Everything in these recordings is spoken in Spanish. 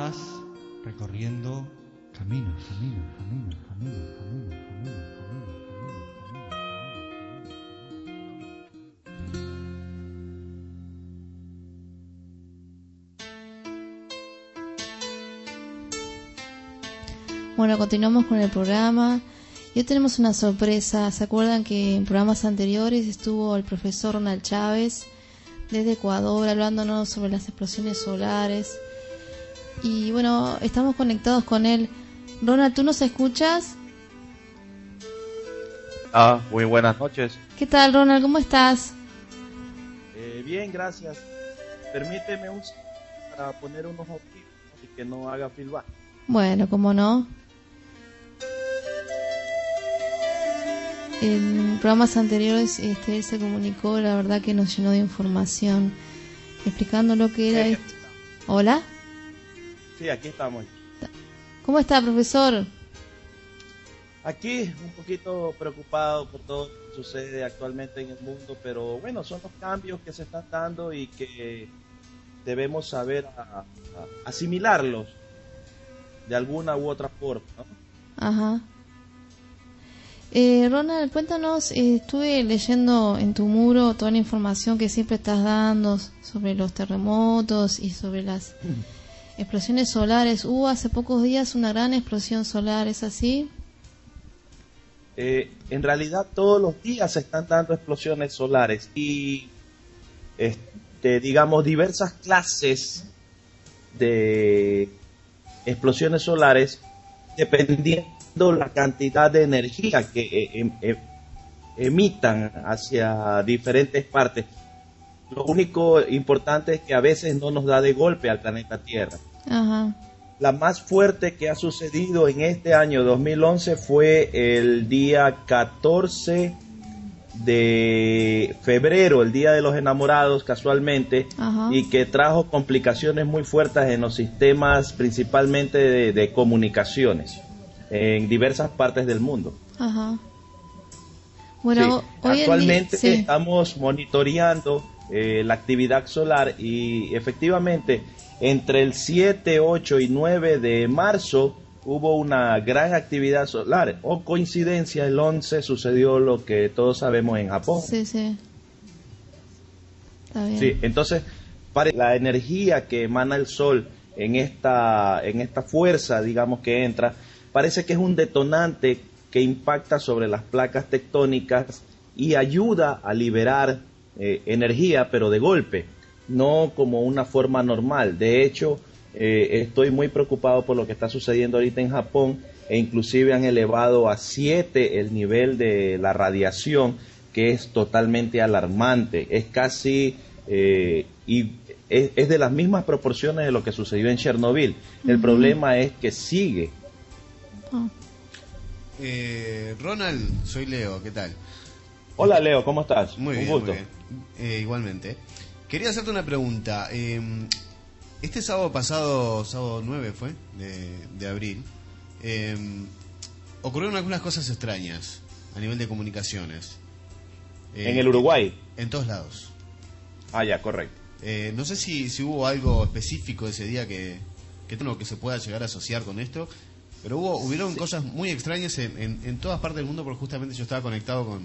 estás recorriendo caminos, caminos, caminos, caminos, caminos, caminos, Bueno, continuamos con el programa. Hoy tenemos una sorpresa. ¿Se acuerdan que en programas anteriores estuvo el profesor Ronald Chávez desde Ecuador hablándonos sobre las explosiones solares? Y bueno, estamos conectados con él. Ronald, ¿tú nos escuchas? Ah, muy buenas noches. ¿Qué tal, Ronald? ¿Cómo estás? Eh, bien, gracias. Permíteme un para poner unos objetos y que no haga feedback. Bueno, ¿cómo no? En programas anteriores este, él se comunicó, la verdad que nos llenó de información, explicando lo que era esto. ¿Hola? Sí, aquí estamos. ¿Cómo está, profesor? Aquí un poquito preocupado por todo lo que sucede actualmente en el mundo, pero bueno, son los cambios que se están dando y que debemos saber asimilarlos de alguna u otra forma. Ajá. Eh, Ronald, cuéntanos, eh, estuve leyendo en tu muro toda la información que siempre estás dando sobre los terremotos y sobre las explosiones solares. Hubo hace pocos días una gran explosión solar, ¿es así? Eh, en realidad todos los días se están dando explosiones solares y, este, digamos, diversas clases de explosiones solares dependiendo la cantidad de energía que eh, em, em, emitan hacia diferentes partes. Lo único importante es que a veces no nos da de golpe al planeta Tierra. La más fuerte que ha sucedido en este año 2011 fue el día 14 de febrero, el Día de los Enamorados, casualmente, y que trajo complicaciones muy fuertes en los sistemas, principalmente de comunicaciones en diversas partes del mundo. Ajá. Bueno, actualmente estamos monitoreando eh, la actividad solar y efectivamente entre el 7, 8 y 9 de marzo hubo una gran actividad solar. O coincidencia, el 11 sucedió lo que todos sabemos en Japón. Sí, sí. Está bien. Sí, entonces, para la energía que emana el sol en esta, en esta fuerza, digamos, que entra, parece que es un detonante que impacta sobre las placas tectónicas y ayuda a liberar eh, energía, pero de golpe, no como una forma normal. De hecho, eh, estoy muy preocupado por lo que está sucediendo ahorita en Japón e inclusive han elevado a 7 el nivel de la radiación, que es totalmente alarmante. Es casi, eh, y es, de las mismas proporciones de lo que sucedió en Chernobyl. El problema es que sigue eh, Ronald, soy Leo, ¿qué tal? Hola Leo, ¿cómo estás? Muy bien, Muy bien. Eh, igualmente. Quería hacerte una pregunta. Em, este sábado pasado, sábado 9 fue, de, abril, em, ocurrieron algunas cosas extrañas a nivel de comunicaciones. ¿En el Uruguay? En todos lados. Ah, ya, correcto. Eh, no sé si, si hubo algo específico ese día que, que, que se pueda llegar a asociar con esto, pero hubo, hubieron cosas muy extrañas en, en, todas partes del mundo porque justamente yo estaba conectado con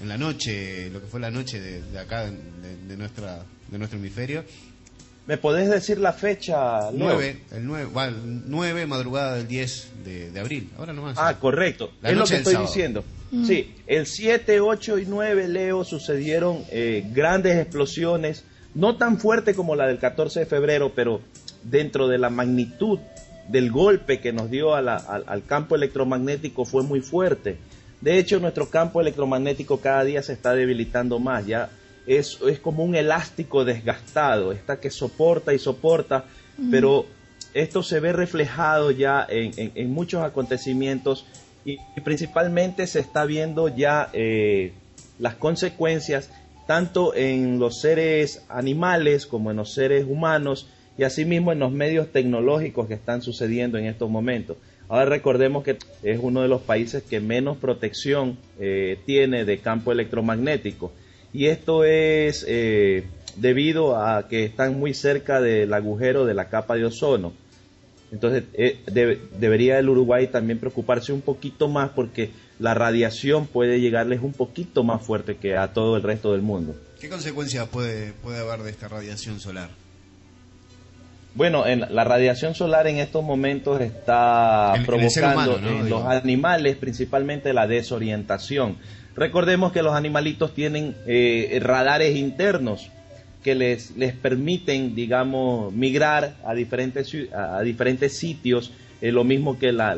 en la noche, lo que fue la noche de, acá, de, nuestra, de nuestro hemisferio. ¿Me podés decir la fecha? 9, el 9, bueno, 9 madrugada del 10 de, abril, ahora nomás. Ah, correcto, es lo que estoy diciendo. Mm. Sí, el 7, 8 y 9, Leo, sucedieron eh, grandes explosiones, no tan fuerte como la del 14 de febrero, pero dentro de la magnitud del golpe que nos dio al, campo electromagnético fue muy fuerte. De hecho, nuestro campo electromagnético cada día se está debilitando más, ya es, es como un elástico desgastado, está que soporta y soporta, pero esto se ve reflejado ya en, muchos acontecimientos y, principalmente se está viendo ya eh, las consecuencias tanto en los seres animales como en los seres humanos y asimismo en los medios tecnológicos que están sucediendo en estos momentos. Ahora recordemos que es uno de los países que menos protección eh, tiene de campo electromagnético y esto es eh, debido a que están muy cerca del agujero de la capa de ozono. Entonces eh, debería el Uruguay también preocuparse un poquito más porque la radiación puede llegarles un poquito más fuerte que a todo el resto del mundo. ¿Qué consecuencias puede, puede haber de esta radiación solar? Bueno, en, la radiación solar en estos momentos está provocando en los animales principalmente la desorientación. Recordemos que los animalitos tienen eh, radares internos que les, les permiten, digamos, migrar a diferentes, a diferentes sitios, eh, lo mismo que la,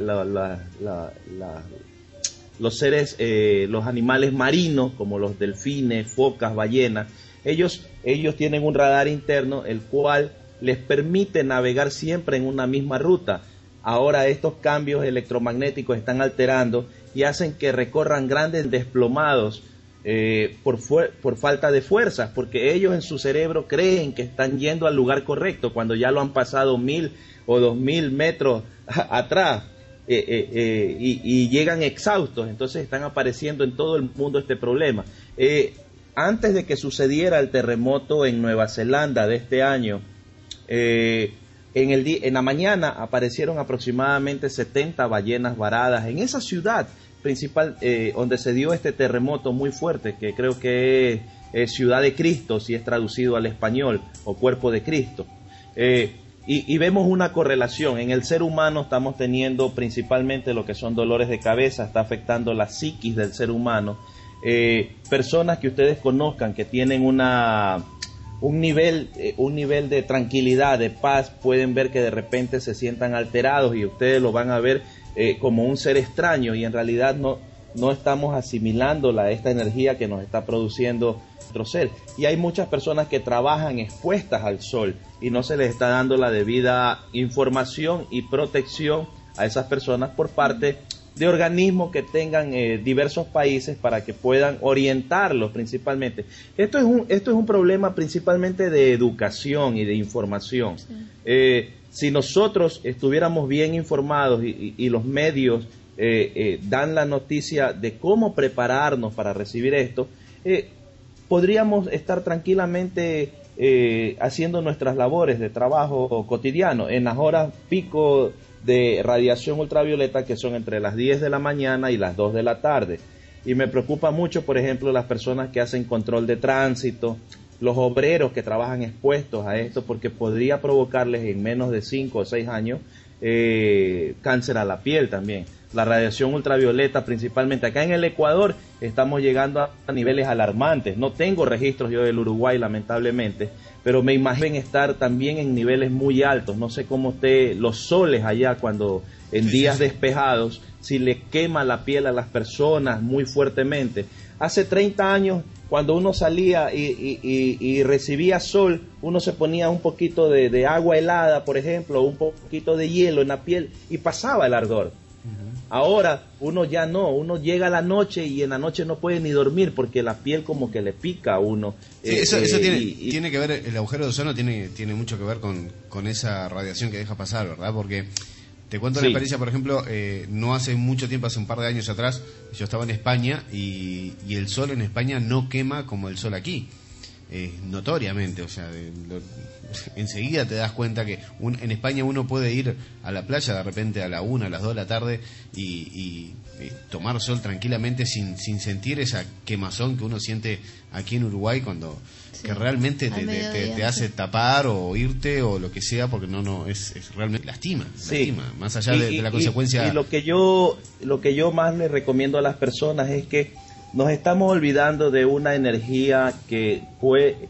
los seres, eh, los animales marinos, como los delfines, focas, ballenas, ellos, ellos tienen un radar interno, el cual les permite navegar siempre en una misma ruta. Ahora estos cambios electromagnéticos están alterando y hacen que recorran grandes desplomados eh, por, por falta de fuerzas, porque ellos en su cerebro creen que están yendo al lugar correcto cuando ya lo han pasado mil o dos mil metros atrás. Eh, eh, y, y, llegan exhaustos, entonces están apareciendo en todo el mundo este problema. antes de que sucediera el terremoto en Nueva Zelanda de este año, en, el en la mañana aparecieron aproximadamente 70 ballenas varadas en esa ciudad principal eh, donde se dio este terremoto muy fuerte, que creo que es, Ciudad de Cristo, si es traducido al español, o Cuerpo de Cristo. Eh, y, vemos una correlación. En el ser humano estamos teniendo principalmente lo que son dolores de cabeza, está afectando la psiquis del ser humano. Eh, personas que ustedes conozcan que tienen una un nivel, un nivel de tranquilidad, de paz, pueden ver que de repente se sientan alterados y ustedes lo van a ver eh, como un ser extraño y en realidad no, no estamos asimilando la, esta energía que nos está produciendo nuestro ser. Y hay muchas personas que trabajan expuestas al sol y no se les está dando la debida información y protección a esas personas por parte de organismos que tengan eh, diversos países para que puedan orientarlos principalmente. Esto es un, esto es un problema principalmente de educación y de información. Eh, si nosotros estuviéramos bien informados y, los medios eh, eh, dan la noticia de cómo prepararnos para recibir esto, podríamos estar tranquilamente haciendo nuestras labores de trabajo cotidiano en las horas pico de radiación ultravioleta que son entre las 10 de la mañana y las 2 de la tarde. Y me preocupa mucho, por ejemplo, las personas que hacen control de tránsito, los obreros que trabajan expuestos a esto porque podría provocarles en menos de 5 o 6 años eh, cáncer a la piel también. La radiación ultravioleta principalmente acá en el Ecuador estamos llegando a, niveles alarmantes. No tengo registros yo del Uruguay lamentablemente, pero me imagino estar también en niveles muy altos. No sé cómo esté los soles allá cuando en días despejados, si le quema la piel a las personas muy fuertemente. Hace 30 años cuando uno salía y, recibía sol, uno se ponía un poquito de, agua helada, por ejemplo, un poquito de hielo en la piel y pasaba el ardor. Ahora uno ya no, uno llega a la noche y en la noche no puede ni dormir porque la piel como que le pica a uno. eso, eh, tiene, tiene, que ver, el agujero de ozono tiene, tiene mucho que ver con, con esa radiación que deja pasar, ¿verdad? Porque te cuento una experiencia, por ejemplo, eh, no hace mucho tiempo, hace un par de años atrás, yo estaba en España y, el sol en España no quema como el sol aquí. notoriamente, o sea, enseguida te das cuenta que en España uno puede ir a la playa de repente a la una, a las dos de la tarde y, tomar sol tranquilamente sin, sin sentir esa quemazón que uno siente aquí en Uruguay cuando que realmente te, hace tapar o irte o lo que sea porque no no es, realmente lastima, lastima más allá de, la consecuencia y, lo que yo lo que yo más le recomiendo a las personas es que nos estamos olvidando de una energía que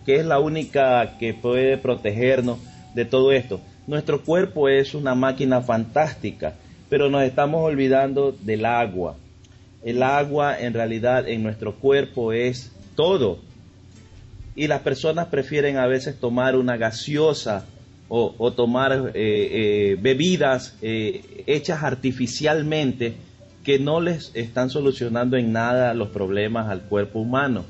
que es la única que puede protegernos de todo esto. Nuestro cuerpo es una máquina fantástica pero nos estamos olvidando del agua. El agua en realidad en nuestro cuerpo es todo. Y las personas prefieren a veces tomar una gaseosa o, tomar eh, eh, bebidas eh, hechas artificialmente que no les están solucionando en nada los problemas al cuerpo humano.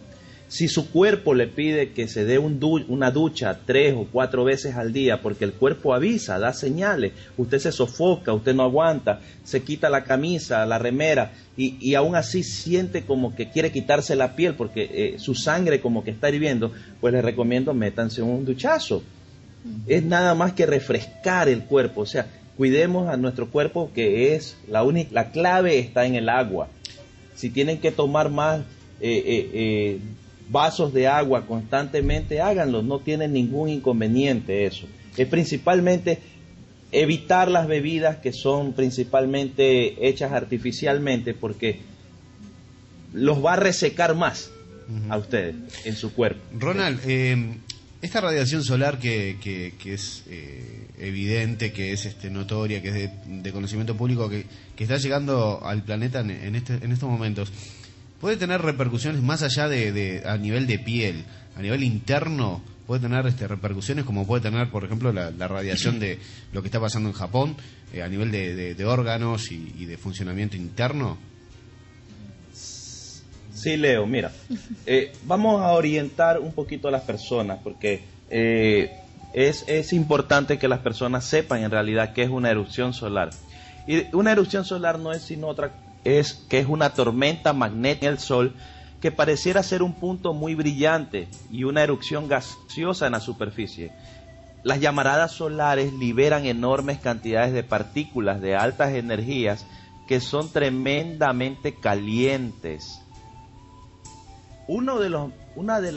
Si su cuerpo le pide que se dé una ducha tres o cuatro veces al día, porque el cuerpo avisa, da señales, usted se sofoca, usted no aguanta, se quita la camisa, la remera, y, aún así siente como que quiere quitarse la piel porque eh, su sangre como que está hirviendo, pues le recomiendo métanse un duchazo. Es nada más que refrescar el cuerpo, o sea, cuidemos a nuestro cuerpo que es la única, la clave está en el agua. Si tienen que tomar más eh, eh, eh, vasos de agua constantemente, háganlo, no tienen ningún inconveniente eso. Es principalmente evitar las bebidas que son principalmente hechas artificialmente porque los va a resecar más a ustedes en su cuerpo. Ronald, eh, esta radiación solar que, que, es eh, evidente, que es este, notoria, que es de, conocimiento público, que, que, está llegando al planeta en, este, en estos momentos, puede tener repercusiones más allá de, a nivel de piel, a nivel interno, puede tener este, repercusiones como puede tener, por ejemplo, la, radiación de lo que está pasando en Japón eh, a nivel de, órganos y de funcionamiento interno. Sí, Leo, mira, eh, vamos a orientar un poquito a las personas porque eh, es, importante que las personas sepan en realidad qué es una erupción solar. Y una erupción solar no es sino otra, es que es una tormenta magnética del Sol que pareciera ser un punto muy brillante y una erupción gaseosa en la superficie. Las llamaradas solares liberan enormes cantidades de partículas de altas energías que son tremendamente calientes uno de los, una de,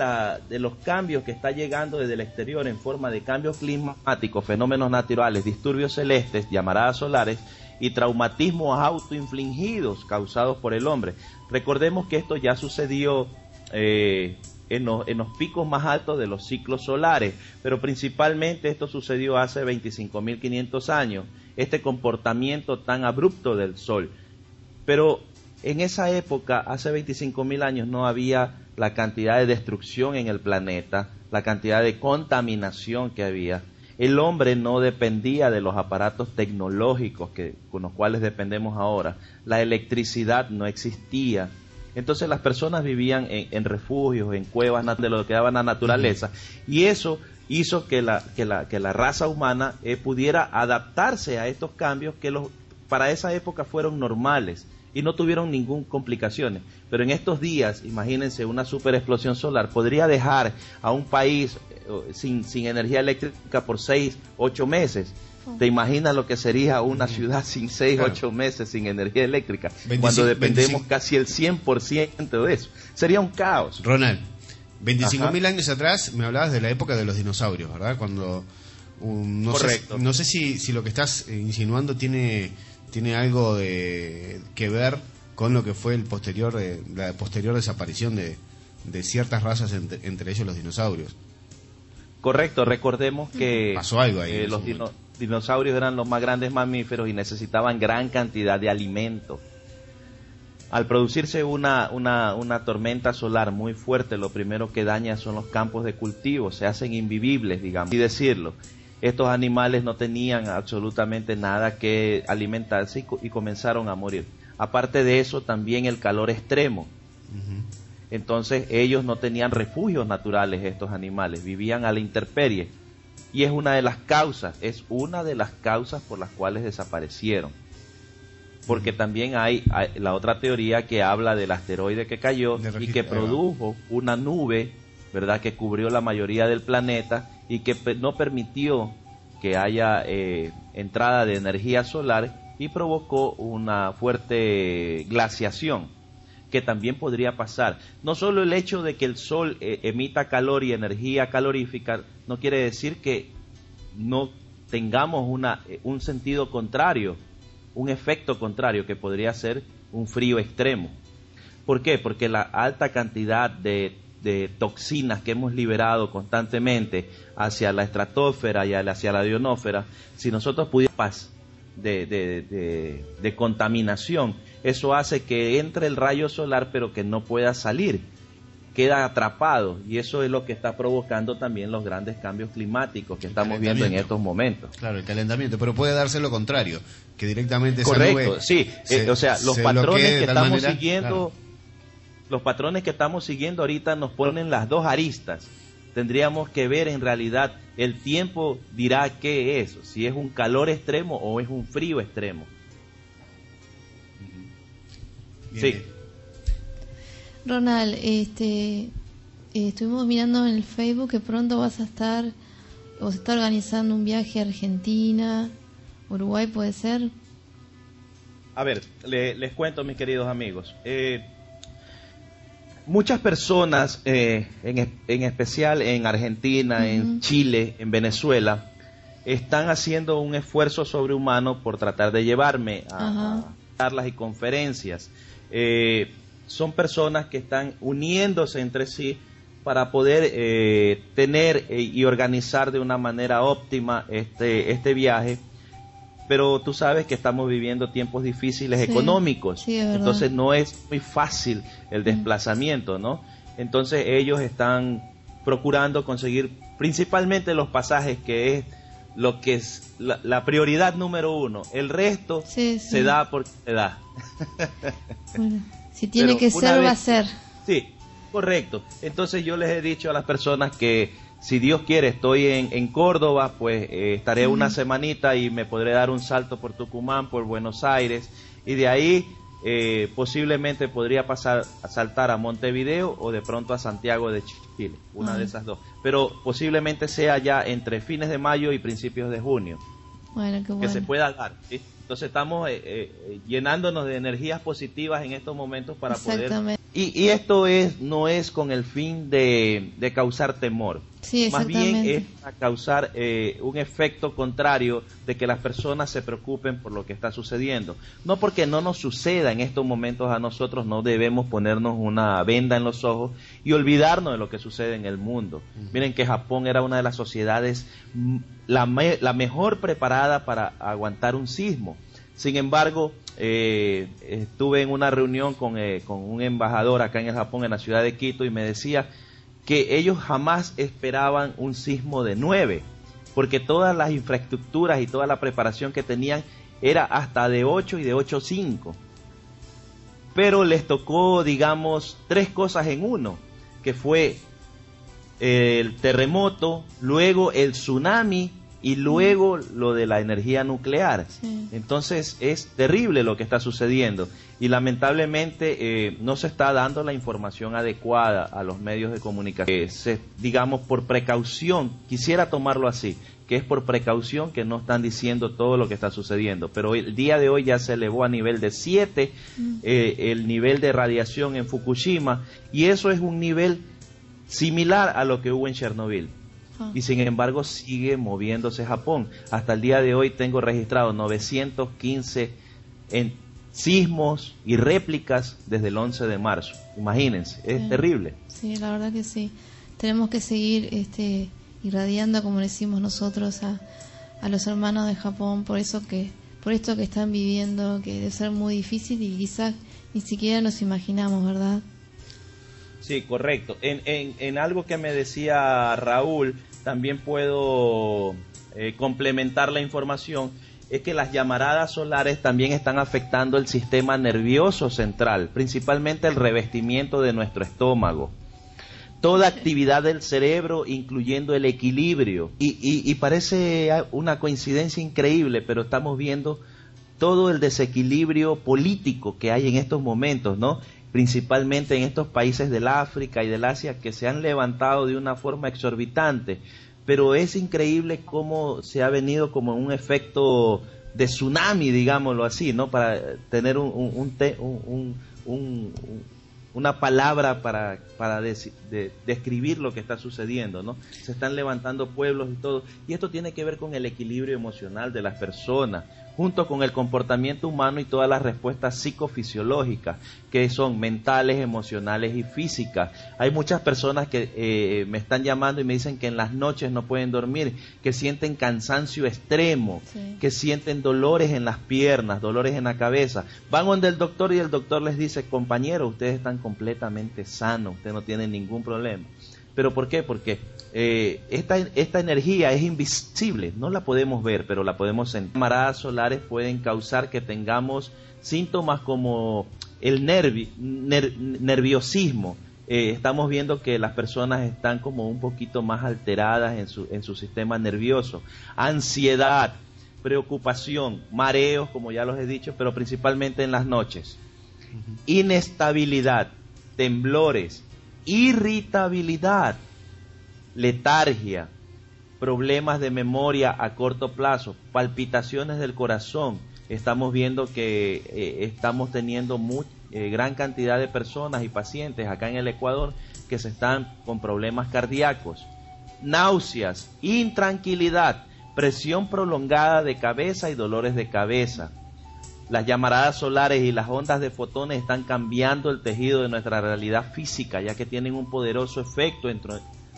de los cambios que está llegando desde el exterior en forma de cambios climáticos, fenómenos naturales, disturbios celestes, llamaradas solares y traumatismos autoinfligidos causados por el hombre. Recordemos que esto ya sucedió eh, en, los, en, los, picos más altos de los ciclos solares, pero principalmente esto sucedió hace 25.500 años, este comportamiento tan abrupto del Sol. Pero en esa época, hace 25.000 años, no había la cantidad de destrucción en el planeta, la cantidad de contaminación que había. El hombre no dependía de los aparatos tecnológicos que, con los cuales dependemos ahora. La electricidad no existía. Entonces las personas vivían en, refugios, en cuevas de lo que daba la naturaleza. Y eso hizo que la, que la, que la raza humana eh, pudiera adaptarse a estos cambios que los, para esa época fueron normales y no tuvieron ninguna complicaciones. Pero en estos días, imagínense, una super explosión solar podría dejar a un país eh, sin, sin energía eléctrica por seis, ocho meses. Oh. ¿Te imaginas lo que sería una ciudad sin seis, ocho meses sin energía eléctrica? cuando dependemos casi el 100% de eso. Sería un caos. Ronald, 25 mil años atrás me hablabas de la época de los dinosaurios, ¿verdad? Cuando... no Correcto. Sé, no sé si, si lo que estás insinuando tiene tiene algo de, que ver con lo que fue el posterior la posterior desaparición de, de ciertas razas entre, ellos los dinosaurios. Correcto, recordemos que Pasó algo ahí eh, los dinosaurios eran los más grandes mamíferos y necesitaban gran cantidad de alimento. Al producirse una, una, una, tormenta solar muy fuerte, lo primero que daña son los campos de cultivo, se hacen invivibles, digamos, y decirlo estos animales no tenían absolutamente nada que alimentarse y, comenzaron a morir. Aparte de eso, también el calor extremo. Entonces ellos no tenían refugios naturales, estos animales, vivían a la intemperie. Y es una de las causas, es una de las causas por las cuales desaparecieron. Porque también hay, la otra teoría que habla del asteroide que cayó y que produjo una nube, ¿verdad?, que cubrió la mayoría del planeta y que no permitió que haya eh, entrada de energía solar y provocó una fuerte glaciación que también podría pasar. No solo el hecho de que el sol eh, emita calor y energía calorífica no quiere decir que no tengamos una, eh, un sentido contrario, un efecto contrario que podría ser un frío extremo. ¿Por qué? Porque la alta cantidad de de toxinas que hemos liberado constantemente hacia la estratosfera y hacia la ionósfera, si nosotros pudiéramos de, de, de, contaminación, eso hace que entre el rayo solar pero que no pueda salir, queda atrapado y eso es lo que está provocando también los grandes cambios climáticos que estamos viendo en estos momentos. Claro, el calentamiento, pero puede darse lo contrario, que directamente Correcto, sí, eh, o sea, los patrones que estamos siguiendo los patrones que estamos siguiendo ahorita nos ponen las dos aristas. Tendríamos que ver en realidad, el tiempo dirá qué es, si es un calor extremo o es un frío extremo. Sí. Ronald, este, eh, estuvimos mirando en el Facebook que pronto vas a estar, o se está organizando un viaje a Argentina, Uruguay puede ser. A ver, les cuento, mis queridos amigos. Eh, muchas personas, eh, en, especial en Argentina, en Chile, en Venezuela, están haciendo un esfuerzo sobrehumano por tratar de llevarme a, charlas y conferencias. Eh, son personas que están uniéndose entre sí para poder eh, tener y organizar de una manera óptima este, este viaje pero tú sabes que estamos viviendo tiempos difíciles económicos, entonces no es muy fácil el mm. desplazamiento, ¿no? Entonces ellos están procurando conseguir principalmente los pasajes, que es lo que es la, prioridad número uno. El resto se da porque se da. si tiene que ser, va a ser. Sí, correcto. Entonces yo les he dicho a las personas que si Dios quiere, estoy en, Córdoba, pues eh, estaré una semanita y me podré dar un salto por Tucumán, por Buenos Aires, y de ahí eh, posiblemente podría pasar a saltar a Montevideo o de pronto a Santiago de Chile, una de esas dos. Pero posiblemente sea ya entre fines de mayo y principios de junio. Que se pueda dar. Entonces estamos eh, llenándonos de energías positivas en estos momentos para poder y, esto es no es con el fin de, causar temor. Más bien es a causar eh, un efecto contrario de que las personas se preocupen por lo que está sucediendo. No porque no nos suceda en estos momentos a nosotros, no debemos ponernos una venda en los ojos y olvidarnos de lo que sucede en el mundo. Miren que Japón era una de las sociedades la, la mejor preparada para aguantar un sismo. Sin embargo, eh, estuve en una reunión con, eh, con, un embajador acá en el Japón, en la ciudad de Quito, y me decía que ellos jamás esperaban un sismo de nueve, porque todas las infraestructuras y toda la preparación que tenían era hasta de 8 y de 8.5. Pero les tocó, digamos, tres cosas en uno, que fue el terremoto, luego el tsunami y luego lo de la energía nuclear. Entonces es terrible lo que está sucediendo y lamentablemente eh, no se está dando la información adecuada a los medios de comunicación. se, digamos, por precaución, quisiera tomarlo así, que es por precaución que no están diciendo todo lo que está sucediendo. Pero el día de hoy ya se elevó a nivel de 7 mm. eh, el nivel de radiación en Fukushima y eso es un nivel similar a lo que hubo en Chernobyl y sin embargo sigue moviéndose Japón. Hasta el día de hoy tengo registrado 915 en sismos y réplicas desde el 11 de marzo. Imagínense, es terrible. Sí, la verdad que sí. Tenemos que seguir este, irradiando, como decimos nosotros, a, a los hermanos de Japón por eso que por esto que están viviendo, que debe ser muy difícil y quizás ni siquiera nos imaginamos, ¿verdad? Sí, correcto. En, en, en algo que me decía Raúl, también puedo eh, complementar la información, es que las llamaradas solares también están afectando el sistema nervioso central, principalmente el revestimiento de nuestro estómago. Toda actividad del cerebro, incluyendo el equilibrio. Y, y parece una coincidencia increíble, pero estamos viendo todo el desequilibrio político que hay en estos momentos, ¿no? Principalmente en estos países del África y del Asia que se han levantado de una forma exorbitante. Pero es increíble cómo se ha venido como un efecto de tsunami, digámoslo así, ¿no? Para tener un, un, un, una palabra para, para describir lo que está sucediendo, ¿no? Se están levantando pueblos y todo. Y esto tiene que ver con el equilibrio emocional de las personas junto con el comportamiento humano y todas las respuestas psicofisiológicas, que son mentales, emocionales y físicas. Hay muchas personas que eh, me están llamando y me dicen que en las noches no pueden dormir, que sienten cansancio extremo, que sienten dolores en las piernas, dolores en la cabeza. Van donde el doctor y el doctor les dice, compañero, ustedes están completamente sanos, ustedes no tienen ningún problema. ¿Pero por qué? Porque eh, esta, esta energía es invisible, no la podemos ver, pero la podemos sentir. Camaradas solares pueden causar que tengamos síntomas como el nerviosismo. Eh, estamos viendo que las personas están como un poquito más alteradas en su, en su sistema nervioso. Ansiedad, preocupación, mareos, como ya los he dicho, pero principalmente en las noches. Inestabilidad, temblores, irritabilidad, letargia, problemas de memoria a corto plazo, palpitaciones del corazón. Estamos viendo que eh, estamos teniendo eh, gran cantidad de personas y pacientes acá en el Ecuador que se están con problemas cardíacos, náuseas, intranquilidad, presión prolongada de cabeza y dolores de cabeza. Las llamaradas solares y las ondas de fotones están cambiando el tejido de nuestra realidad física, ya que tienen un poderoso efecto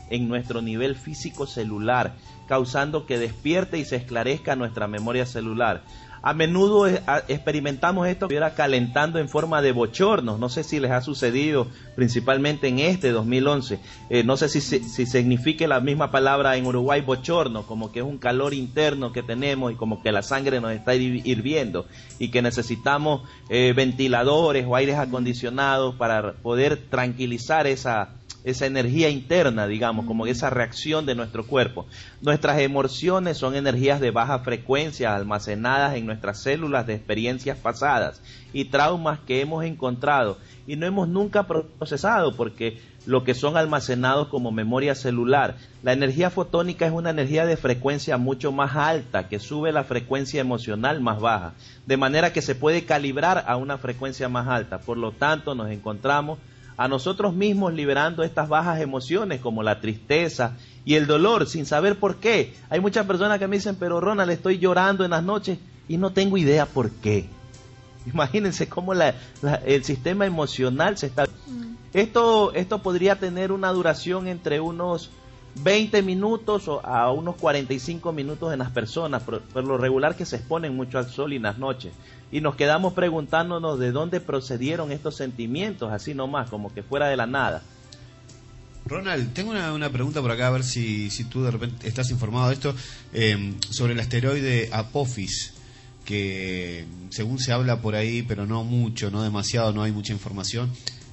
en nuestro nivel físico celular, causando que despierte y se esclarezca nuestra memoria celular. A menudo experimentamos esto que calentando en forma de bochornos. No sé si les ha sucedido principalmente en este 2011. Eh, no sé si, si signifique la misma palabra en Uruguay bochorno, como que es un calor interno que tenemos y como que la sangre nos está hirviendo y que necesitamos eh, ventiladores o aires acondicionados para poder tranquilizar esa, esa energía interna, digamos, como esa reacción de nuestro cuerpo. Nuestras emociones son energías de baja frecuencia almacenadas en nuestras células de experiencias pasadas y traumas que hemos encontrado y no hemos nunca procesado porque lo que son almacenados como memoria celular. La energía fotónica es una energía de frecuencia mucho más alta que sube la frecuencia emocional más baja, de manera que se puede calibrar a una frecuencia más alta. Por lo tanto, nos encontramos a nosotros mismos liberando estas bajas emociones como la tristeza y el dolor sin saber por qué. Hay muchas personas que me dicen, pero Ronald, estoy llorando en las noches y no tengo idea por qué. Imagínense cómo el sistema emocional se está... Mm. Esto, esto podría tener una duración entre unos 20 minutos o a unos 45 minutos en las personas, por, lo regular que se exponen mucho al sol y en las noches. Y nos quedamos preguntándonos de dónde procedieron estos sentimientos, así nomás, como que fuera de la nada. Ronald, tengo una, pregunta por acá, a ver si, si, tú de repente estás informado de esto, em, sobre el asteroide Apophis, que según se habla por ahí, pero no mucho, no demasiado, no hay mucha información,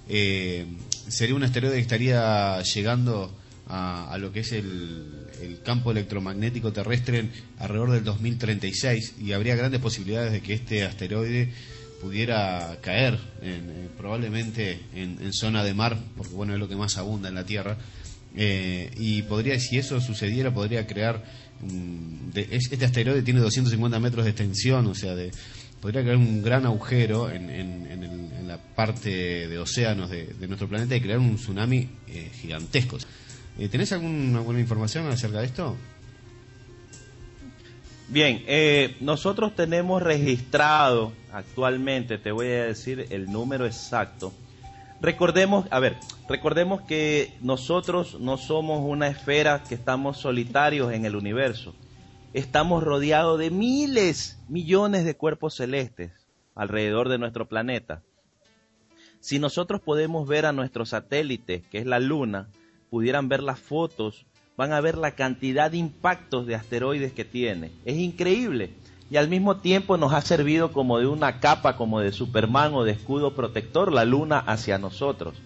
eh, sería un asteroide que estaría llegando a, lo que es el, campo electromagnético terrestre alrededor del 2036 y habría grandes posibilidades de que este asteroide pudiera caer en, probablemente en, zona de mar, porque bueno es lo que más abunda en la Tierra, eh, y podría, si eso sucediera, podría crear, este asteroide tiene 250 metros de extensión, o sea, de, podría crear un gran agujero en, la parte de océanos de, nuestro planeta y crear un tsunami eh, gigantesco. Eh, ¿Tenés alguna información acerca de esto? Bien, eh, nosotros tenemos registrado actualmente, te voy a decir el número exacto. Recordemos, a ver, recordemos que nosotros no somos una esfera que estamos solitarios en el universo. Estamos rodeados de miles, millones de cuerpos celestes alrededor de nuestro planeta. Si nosotros podemos ver a nuestro satélite, que es la Luna, pudieran ver las fotos, van a ver la cantidad de impactos de asteroides que tiene. Es increíble. Y al mismo tiempo nos ha servido como de una capa, como de Superman o de escudo protector, la luna hacia nosotros.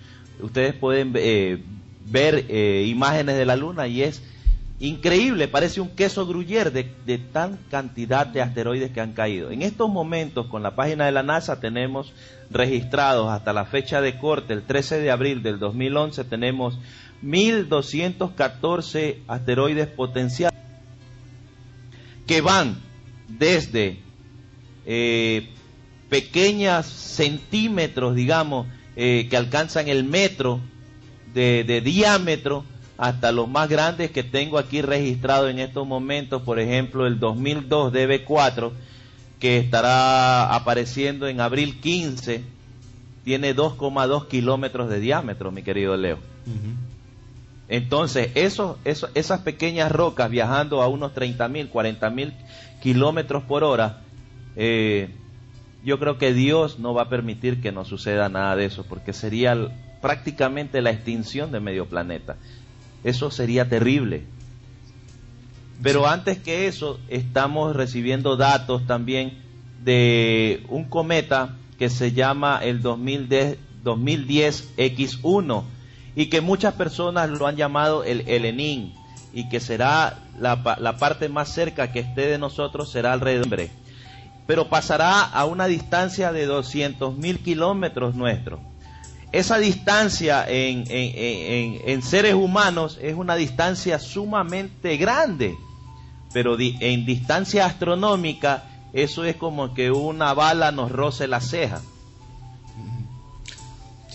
Ustedes pueden eh, ver eh, imágenes de la luna y es increíble, parece un queso gruyere de, de, tan cantidad de asteroides que han caído. En estos momentos, con la página de la NASA, tenemos registrados hasta la fecha de corte, el 13 de abril del 2011, tenemos 1.214 asteroides potenciales que van desde eh, pequeños centímetros, digamos, eh, que alcanzan el metro de, diámetro, hasta los más grandes que tengo aquí registrado en estos momentos, por ejemplo, el 2002 DB4, que estará apareciendo en abril 15, tiene 2,2 kilómetros de diámetro, mi querido Leo. Entonces, eso, esas pequeñas rocas viajando a unos 30 mil, 40 mil kilómetros por hora, eh, yo creo que Dios no va a permitir que nos suceda nada de eso, porque sería prácticamente la extinción de medio planeta. Eso sería terrible. Pero antes que eso, estamos recibiendo datos también de un cometa que se llama el 2010, 2010 X1 y que muchas personas lo han llamado el Helenín y que será la, parte más cerca que esté de nosotros será alrededor. Pero pasará a una distancia de 200 mil kilómetros nuestros. esa distancia en, en, seres humanos es una distancia sumamente grande, pero en distancia astronómica eso es como que una bala nos roce la ceja.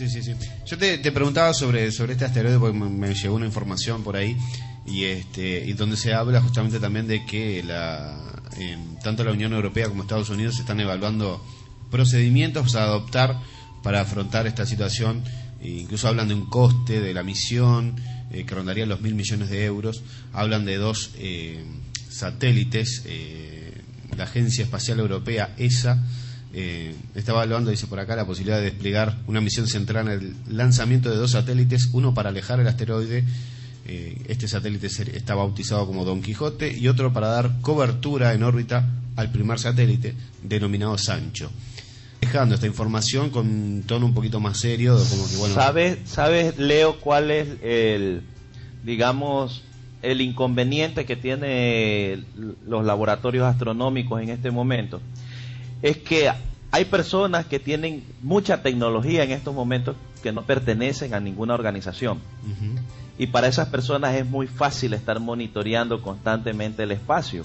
Sí, sí, sí. Yo te, preguntaba sobre, sobre este asteroide porque me, llegó una información por ahí y este y donde se habla justamente también de que la, tanto la Unión Europea como Estados Unidos están evaluando procedimientos a adoptar para afrontar esta situación. E incluso hablan de un coste de la misión eh, que rondaría los mil millones de euros. Hablan de dos eh, satélites. Eh, la Agencia Espacial Europea, ESA, está evaluando, dice por acá, la posibilidad de desplegar una misión central en el lanzamiento de dos satélites, uno para alejar el asteroide este satélite está bautizado como Don Quijote y otro para dar cobertura en órbita al primer satélite denominado Sancho dejando esta información con tono un poquito más serio. Como que, ¿Sabes, ¿Sabes, Leo, cuál es el, digamos, el inconveniente que tiene los laboratorios astronómicos en este momento? Es que hay personas que tienen mucha tecnología en estos momentos que no pertenecen a ninguna organización. Y para esas personas es muy fácil estar monitoreando constantemente el espacio.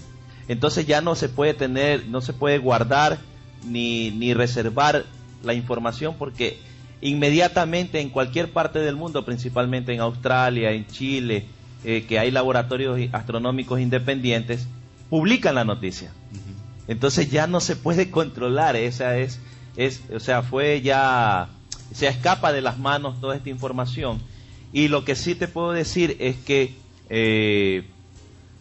Entonces ya no se puede tener, no se puede guardar ni, ni reservar la información porque inmediatamente en cualquier parte del mundo, principalmente en Australia, en Chile, eh, que hay laboratorios astronómicos independientes, publican la noticia. Entonces ya no se puede controlar, esa es, es, o sea, fue ya, se escapa de las manos toda esta información. Y lo que sí te puedo decir es que eh,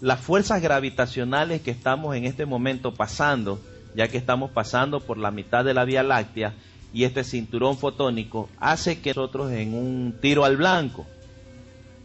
las fuerzas gravitacionales que estamos en este momento pasando, ya que estamos pasando por la mitad de la Vía Láctea y este cinturón fotónico hace que nosotros en un tiro al blanco,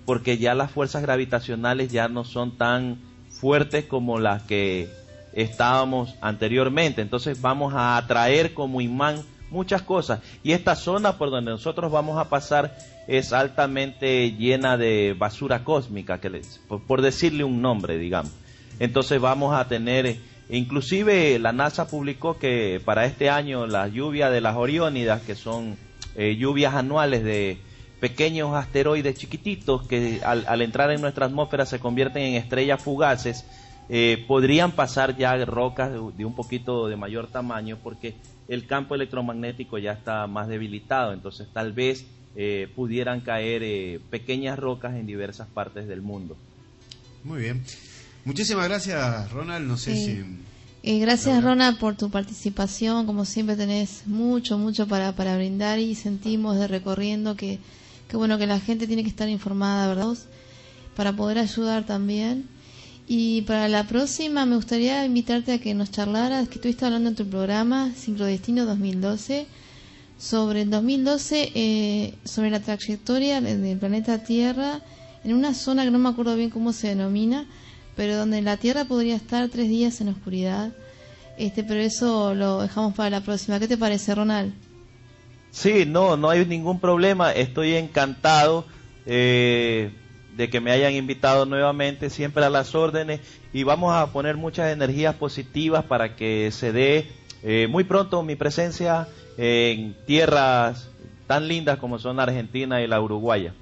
porque ya las fuerzas gravitacionales ya no son tan fuertes como las que estábamos anteriormente. Entonces vamos a atraer como imán muchas cosas. Y esta zona por donde nosotros vamos a pasar es altamente llena de basura cósmica, que por, por decirle un nombre, digamos. Entonces vamos a tener Inclusive la NASA publicó que para este año la lluvia de las Oriónidas, que son eh, lluvias anuales de pequeños asteroides chiquititos que al, entrar en nuestra atmósfera se convierten en estrellas fugaces, eh, podrían pasar ya rocas de, un poquito de mayor tamaño porque el campo electromagnético ya está más debilitado, entonces tal vez eh, pudieran caer pequeñas rocas en diversas partes del mundo. Muy bien. Muchísimas gracias, Ronald. No sé si. Eh, gracias, Ronald, por tu participación. Como siempre, tenés mucho, mucho para, para brindar y sentimos de recorriendo que, que, bueno, que la gente tiene que estar informada, ¿verdad? Para poder ayudar también. Y para la próxima, me gustaría invitarte a que nos charlaras, que estuviste hablando en tu programa Sincrodestino 2012 sobre el 2012, eh, sobre la trayectoria del planeta Tierra en una zona que no me acuerdo bien cómo se denomina pero donde la Tierra podría estar tres días en oscuridad. Este, pero eso lo dejamos para la próxima. ¿Qué te parece, Ronald? Sí, no, no hay ningún problema. Estoy encantado eh, de que me hayan invitado nuevamente, siempre a las órdenes, y vamos a poner muchas energías positivas para que se dé eh, muy pronto mi presencia en tierras tan lindas como son Argentina y la Uruguaya.